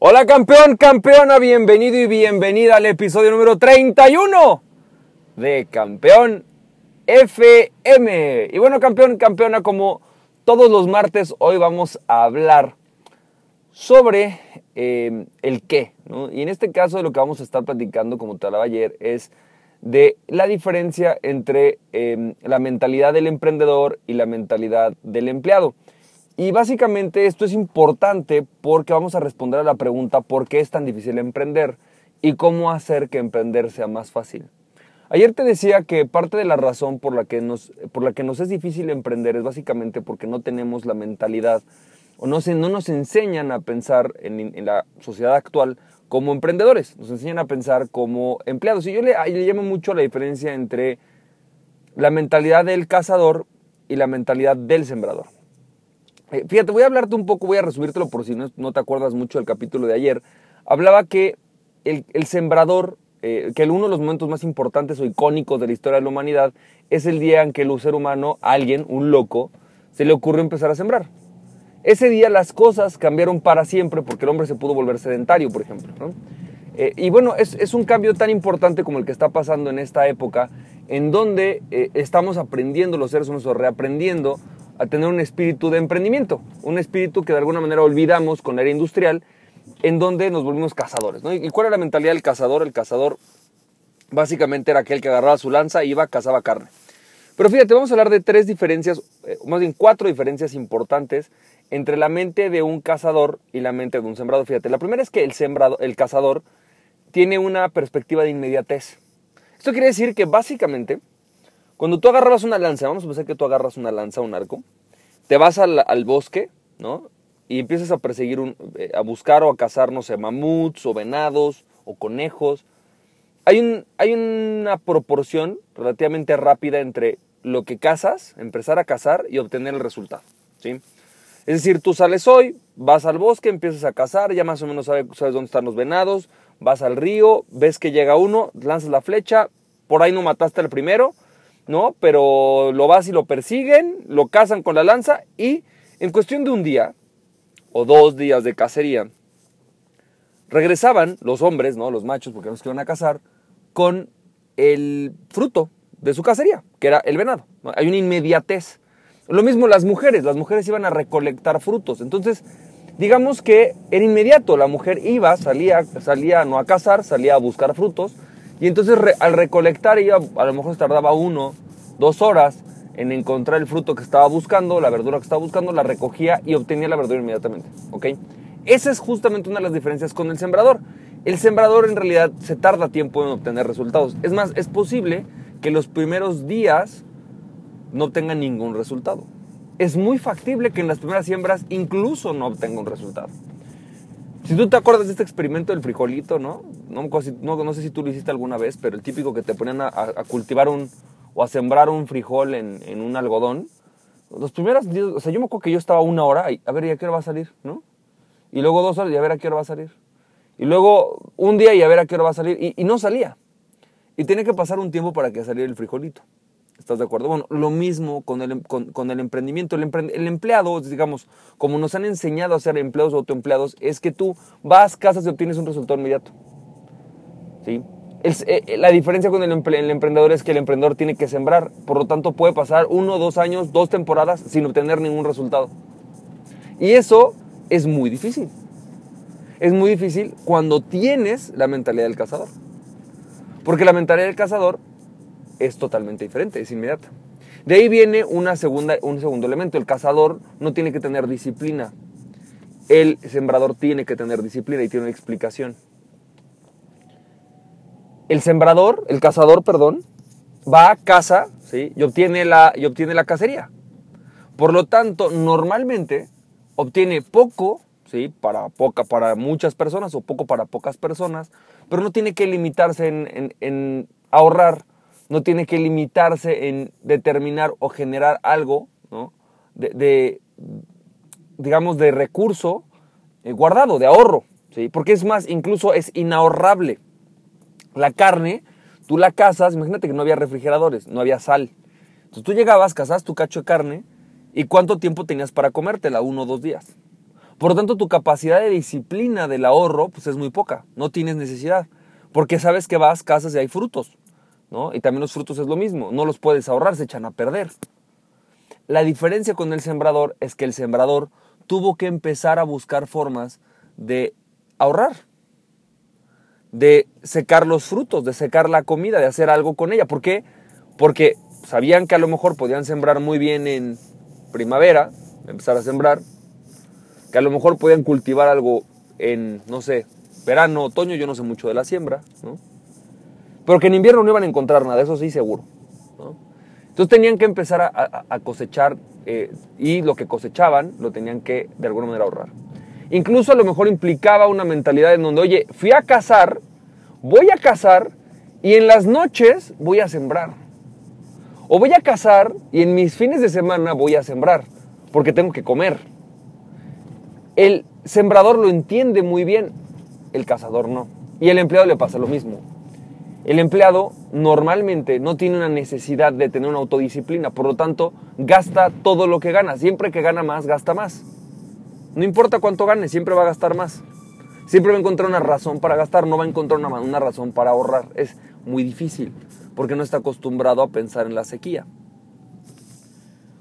Hola campeón, campeona, bienvenido y bienvenida al episodio número 31 de Campeón FM. Y bueno, campeón, campeona, como todos los martes, hoy vamos a hablar sobre eh, el qué. Y en este caso de lo que vamos a estar platicando, como te hablaba ayer, es de la diferencia entre eh, la mentalidad del emprendedor y la mentalidad del empleado. Y básicamente esto es importante porque vamos a responder a la pregunta ¿por qué es tan difícil emprender? y cómo hacer que emprender sea más fácil. Ayer te decía que parte de la razón por la que nos, por la que nos es difícil emprender es básicamente porque no tenemos la mentalidad o no, se, no nos enseñan a pensar en, la sociedad actual como emprendedores, nos enseñan a pensar como empleados. Y yo le, le llamo mucho la diferencia entre la mentalidad del cazador y la mentalidad del sembrador. Eh, fíjate, voy a hablarte un poco, voy a resumírtelo por si no, te acuerdas mucho del capítulo de ayer. Hablaba que el, sembrador, eh, que uno de los momentos más importantes o icónicos de la historia de la humanidad es el día en que el ser humano, alguien, un loco, se le ocurrió empezar a sembrar. Ese día las cosas cambiaron para siempre porque el hombre se pudo volver sedentario, por ejemplo. Eh, y bueno, es, es, un cambio tan importante como el que está pasando en esta época, en donde estamos aprendiendo los seres humanos o reaprendiendo a tener un espíritu de emprendimiento, un espíritu que de alguna manera olvidamos con la era industrial, en donde nos volvimos cazadores. ¿Y cuál era la mentalidad del cazador? El cazador básicamente era aquel que agarraba su lanza y iba, cazaba carne. Pero fíjate, vamos a hablar de tres diferencias, eh, más bien cuatro diferencias importantes entre la mente de un cazador y la mente de un sembrador. Fíjate, la primera es que el, sembrado, el cazador tiene una perspectiva de inmediatez. Esto quiere decir que básicamente cuando tú agarras una lanza, vamos a pensar que tú agarras una lanza, un arco, te vas al, bosque, ¿no? Y empiezas a perseguir, eh, a buscar o a cazar, no sé, mamuts o venados o conejos. Hay, un, hay una proporción relativamente rápida entre lo que cazas, empezar a cazar y obtener el resultado, ¿sí? Es decir, tú sales hoy, vas al bosque, empiezas a cazar, ya más o menos sabes dónde están los venados, vas al río, ves que llega uno, lanzas la flecha, por ahí no mataste al primero, ¿no? Pero lo vas y lo persiguen, lo cazan con la lanza y en cuestión de un día o dos días de cacería, regresaban los hombres, ¿no? Los machos, porque no se iban a cazar, con el fruto de su cacería, que era el venado. Hay una inmediatez. Lo mismo las mujeres, las mujeres iban a recolectar frutos. Entonces, digamos que era inmediato, la mujer iba, salía, salía no a cazar, salía a buscar frutos, y entonces al recolectar ella a lo mejor se tardaba uno, dos horas en encontrar el fruto que estaba buscando, la verdura que estaba buscando, la recogía y obtenía la verdura inmediatamente. ¿ok? Esa es justamente una de las diferencias con el sembrador. El sembrador en realidad se tarda tiempo en obtener resultados. Es más, es posible que los primeros días no tengan ningún resultado. Es muy factible que en las primeras siembras incluso no obtenga un resultado. Si tú te acuerdas de este experimento del frijolito, ¿no? No, no, sé si tú lo hiciste alguna vez, pero el típico que te ponían a, cultivar un, o a sembrar un frijol en, en, un algodón. Los primeros días, o sea, yo me acuerdo que yo estaba una hora, y, a ver, ¿y a qué hora va a salir? ¿No? Y luego dos horas, y a ver a qué hora va a salir. Y luego un día, y a ver a qué hora va a salir. Y, y no salía. Y tenía que pasar un tiempo para que saliera el frijolito. ¿Estás de acuerdo? Bueno, lo mismo con el, con, el emprendimiento. El, el, empleado, digamos, como nos han enseñado a ser empleados o autoempleados, es que tú vas, casas y obtienes un resultado inmediato. ¿Sí? Eh, la diferencia con el, el, emprendedor es que el emprendedor tiene que sembrar. Por lo tanto, puede pasar uno, dos años, dos temporadas sin obtener ningún resultado. Y eso es muy difícil. Es muy difícil cuando tienes la mentalidad del cazador. Porque la mentalidad del cazador es totalmente diferente, es inmediata. De ahí viene una segunda, un segundo elemento. El cazador no tiene que tener disciplina. El sembrador tiene que tener disciplina y tiene una explicación. El sembrador, el cazador, perdón, va a casa ¿sí? y, obtiene la, y obtiene la cacería. Por lo tanto, normalmente obtiene poco ¿sí? para, poca, para muchas personas o poco para pocas personas, pero no tiene que limitarse en, en ahorrar no tiene que limitarse en determinar o generar algo, ¿no? de, digamos, de recurso eh, guardado, de ahorro, ¿sí? porque es más, incluso es inahorrable. La carne, tú la cazas, imagínate que no había refrigeradores, no había sal. Entonces tú llegabas, cazas tu cacho de carne y cuánto tiempo tenías para comértela, uno o dos días. Por lo tanto, tu capacidad de disciplina del ahorro pues, es muy poca. No tienes necesidad. Porque sabes que vas, casas y hay frutos. Y también los frutos es lo mismo. No los puedes ahorrar, se echan a perder. La diferencia con el sembrador es que el sembrador tuvo que empezar a buscar formas de ahorrar, de secar los frutos, de secar la comida, de hacer algo con ella. ¿Por qué? Porque sabían que a lo mejor podían sembrar muy bien en primavera, empezar a sembrar, que a lo mejor podían cultivar algo en, no sé, verano, otoño, yo no sé mucho de la siembra, ¿no? Pero que en invierno no iban a encontrar nada, eso sí seguro. Entonces tenían que empezar a, cosechar eh, y lo que cosechaban lo tenían que de alguna manera ahorrar. Incluso a lo mejor implicaba una mentalidad en donde, oye, fui a cazar, voy a cazar y en las noches voy a sembrar. O voy a cazar y en mis fines de semana voy a sembrar, porque tengo que comer. El sembrador lo entiende muy bien, el cazador no. Y el empleado le pasa lo mismo. El empleado normalmente no tiene una necesidad de tener una autodisciplina, por lo tanto, gasta todo lo que gana. Siempre que gana más, gasta más. No importa cuánto gane, siempre va a gastar más. Siempre va a encontrar una razón para gastar, no va a encontrar una, una razón para ahorrar. Es muy difícil, porque no está acostumbrado a pensar en la sequía.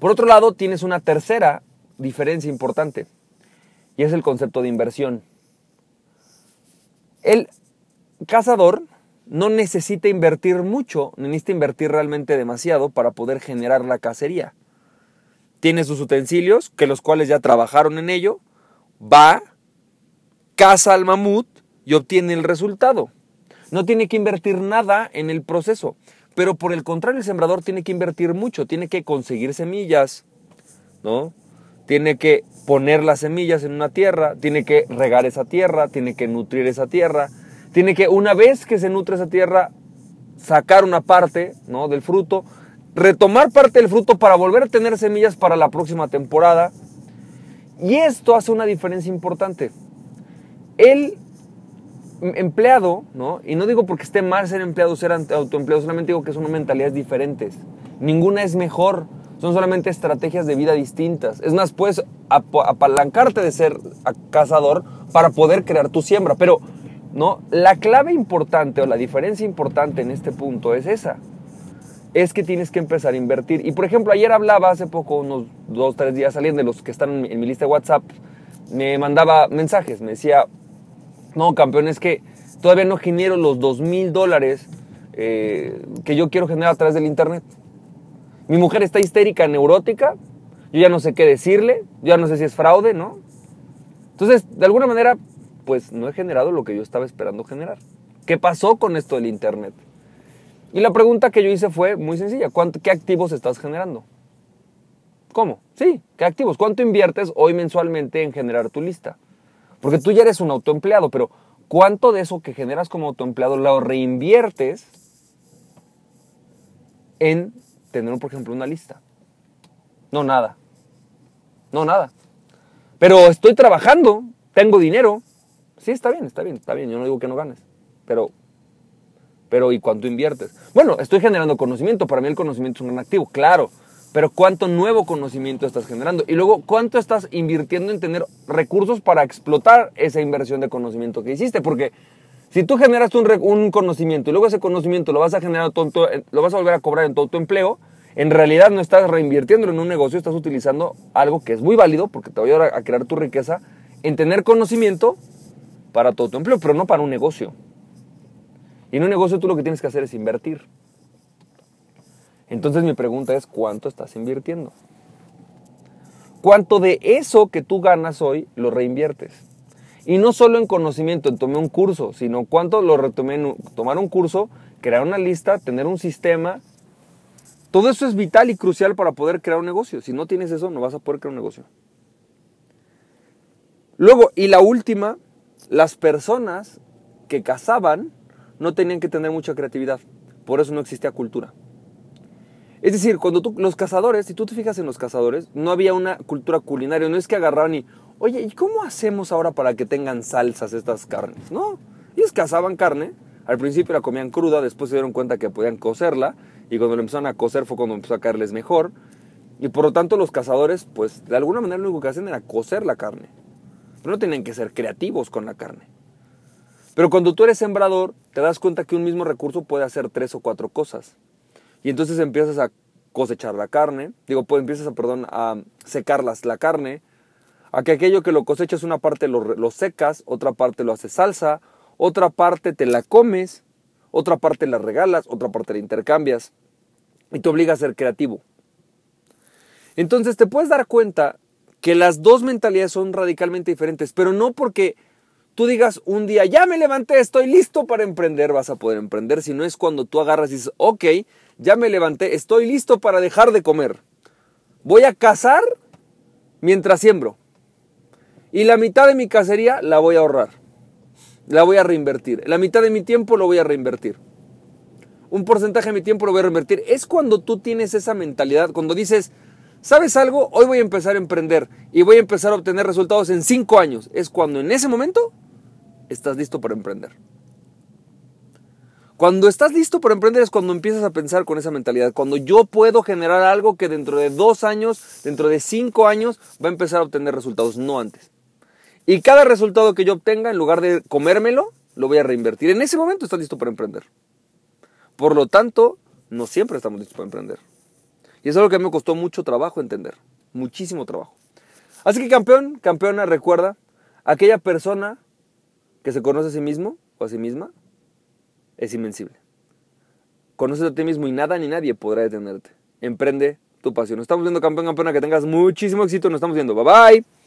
Por otro lado, tienes una tercera diferencia importante, y es el concepto de inversión. El cazador no necesita invertir mucho, necesita invertir realmente demasiado para poder generar la cacería. Tiene sus utensilios, que los cuales ya trabajaron en ello, va, caza al mamut y obtiene el resultado. No tiene que invertir nada en el proceso, pero por el contrario el sembrador tiene que invertir mucho, tiene que conseguir semillas, ¿no? Tiene que poner las semillas en una tierra, tiene que regar esa tierra, tiene que nutrir esa tierra, tiene que, una vez que se nutre esa tierra, sacar una parte ¿no? del fruto, retomar parte del fruto para volver a tener semillas para la próxima temporada. Y esto hace una diferencia importante. El empleado, ¿no? y no digo porque esté mal ser empleado o ser autoempleado, solamente digo que son mentalidades diferentes. Ninguna es mejor, son solamente estrategias de vida distintas. Es más, puedes apalancarte de ser cazador para poder crear tu siembra, pero ¿no? La clave importante o la diferencia importante en este punto es esa. Es que tienes que empezar a invertir. Y por ejemplo, ayer hablaba hace poco, unos dos, tres días, alguien de los que están en mi lista de WhatsApp, me mandaba mensajes, me decía, no, campeón, es que todavía no genero los dos mil dólares eh, que yo quiero generar a través del Internet. Mi mujer está histérica, neurótica, yo ya no sé qué decirle, yo ya no sé si es fraude, ¿no? Entonces, de alguna manera, pues no he generado lo que yo estaba esperando generar. ¿Qué pasó con esto del Internet? Y la pregunta que yo hice fue muy sencilla. ¿Qué activos estás generando? ¿Cómo? Sí, ¿qué activos? ¿Cuánto inviertes hoy mensualmente en generar tu lista? Porque tú ya eres un autoempleado, pero ¿cuánto de eso que generas como autoempleado lo reinviertes en tener, por ejemplo, una lista? No, nada. No, nada. Pero estoy trabajando, tengo dinero, Sí, está bien, está bien, está bien. Yo no digo que no ganes. Pero, pero ¿y cuánto inviertes? Bueno, estoy generando conocimiento. Para mí el conocimiento es un gran activo, claro. Pero ¿cuánto nuevo conocimiento estás generando? Y luego, ¿cuánto estás invirtiendo en tener recursos para explotar esa inversión de conocimiento que hiciste? Porque si tú generas un, un conocimiento y luego ese conocimiento lo vas a generar tonto, lo vas a volver a cobrar en todo tu empleo, en realidad no estás reinvirtiéndolo en un negocio, estás utilizando algo que es muy válido porque te va a ayudar a crear tu riqueza en tener conocimiento para todo tu empleo, pero no para un negocio. Y en un negocio tú lo que tienes que hacer es invertir. Entonces mi pregunta es, ¿cuánto estás invirtiendo? ¿Cuánto de eso que tú ganas hoy lo reinviertes? Y no solo en conocimiento, en tomar un curso, sino cuánto lo retomé en tomar un curso, crear una lista, tener un sistema. Todo eso es vital y crucial para poder crear un negocio. Si no tienes eso, no vas a poder crear un negocio. Luego, y la última, las personas que cazaban no tenían que tener mucha creatividad, por eso no existía cultura. Es decir, cuando tú, los cazadores, si tú te fijas en los cazadores, no había una cultura culinaria, no es que agarraban y, oye, ¿y cómo hacemos ahora para que tengan salsas estas carnes? No, ellos cazaban carne, al principio la comían cruda, después se dieron cuenta que podían cocerla, y cuando la empezaron a cocer fue cuando empezó a caerles mejor, y por lo tanto los cazadores, pues de alguna manera lo único que hacen era cocer la carne. Pero no tienen que ser creativos con la carne. Pero cuando tú eres sembrador, te das cuenta que un mismo recurso puede hacer tres o cuatro cosas. Y entonces empiezas a cosechar la carne, digo, pues empiezas a, perdón, a secar la carne, a que aquello que lo cosechas una parte lo, lo secas, otra parte lo haces salsa, otra parte te la comes, otra parte la regalas, otra parte la intercambias y te obliga a ser creativo. Entonces te puedes dar cuenta que las dos mentalidades son radicalmente diferentes, pero no porque tú digas un día, ya me levanté, estoy listo para emprender, vas a poder emprender, sino es cuando tú agarras y dices, ok, ya me levanté, estoy listo para dejar de comer. Voy a cazar mientras siembro. Y la mitad de mi cacería la voy a ahorrar. La voy a reinvertir. La mitad de mi tiempo lo voy a reinvertir. Un porcentaje de mi tiempo lo voy a reinvertir. Es cuando tú tienes esa mentalidad, cuando dices, ¿sabes algo? Hoy voy a empezar a emprender y voy a empezar a obtener resultados en cinco años. Es cuando en ese momento estás listo para emprender. Cuando estás listo para emprender es cuando empiezas a pensar con esa mentalidad. Cuando yo puedo generar algo que dentro de dos años, dentro de cinco años, va a empezar a obtener resultados, no antes. Y cada resultado que yo obtenga, en lugar de comérmelo, lo voy a reinvertir. En ese momento estás listo para emprender. Por lo tanto, no siempre estamos listos para emprender. Y es algo que me costó mucho trabajo entender. Muchísimo trabajo. Así que campeón, campeona, recuerda, aquella persona que se conoce a sí mismo o a sí misma es invencible. Conoces a ti mismo y nada ni nadie podrá detenerte. Emprende tu pasión. Nos estamos viendo campeón, campeona, que tengas muchísimo éxito. Nos estamos viendo. Bye bye.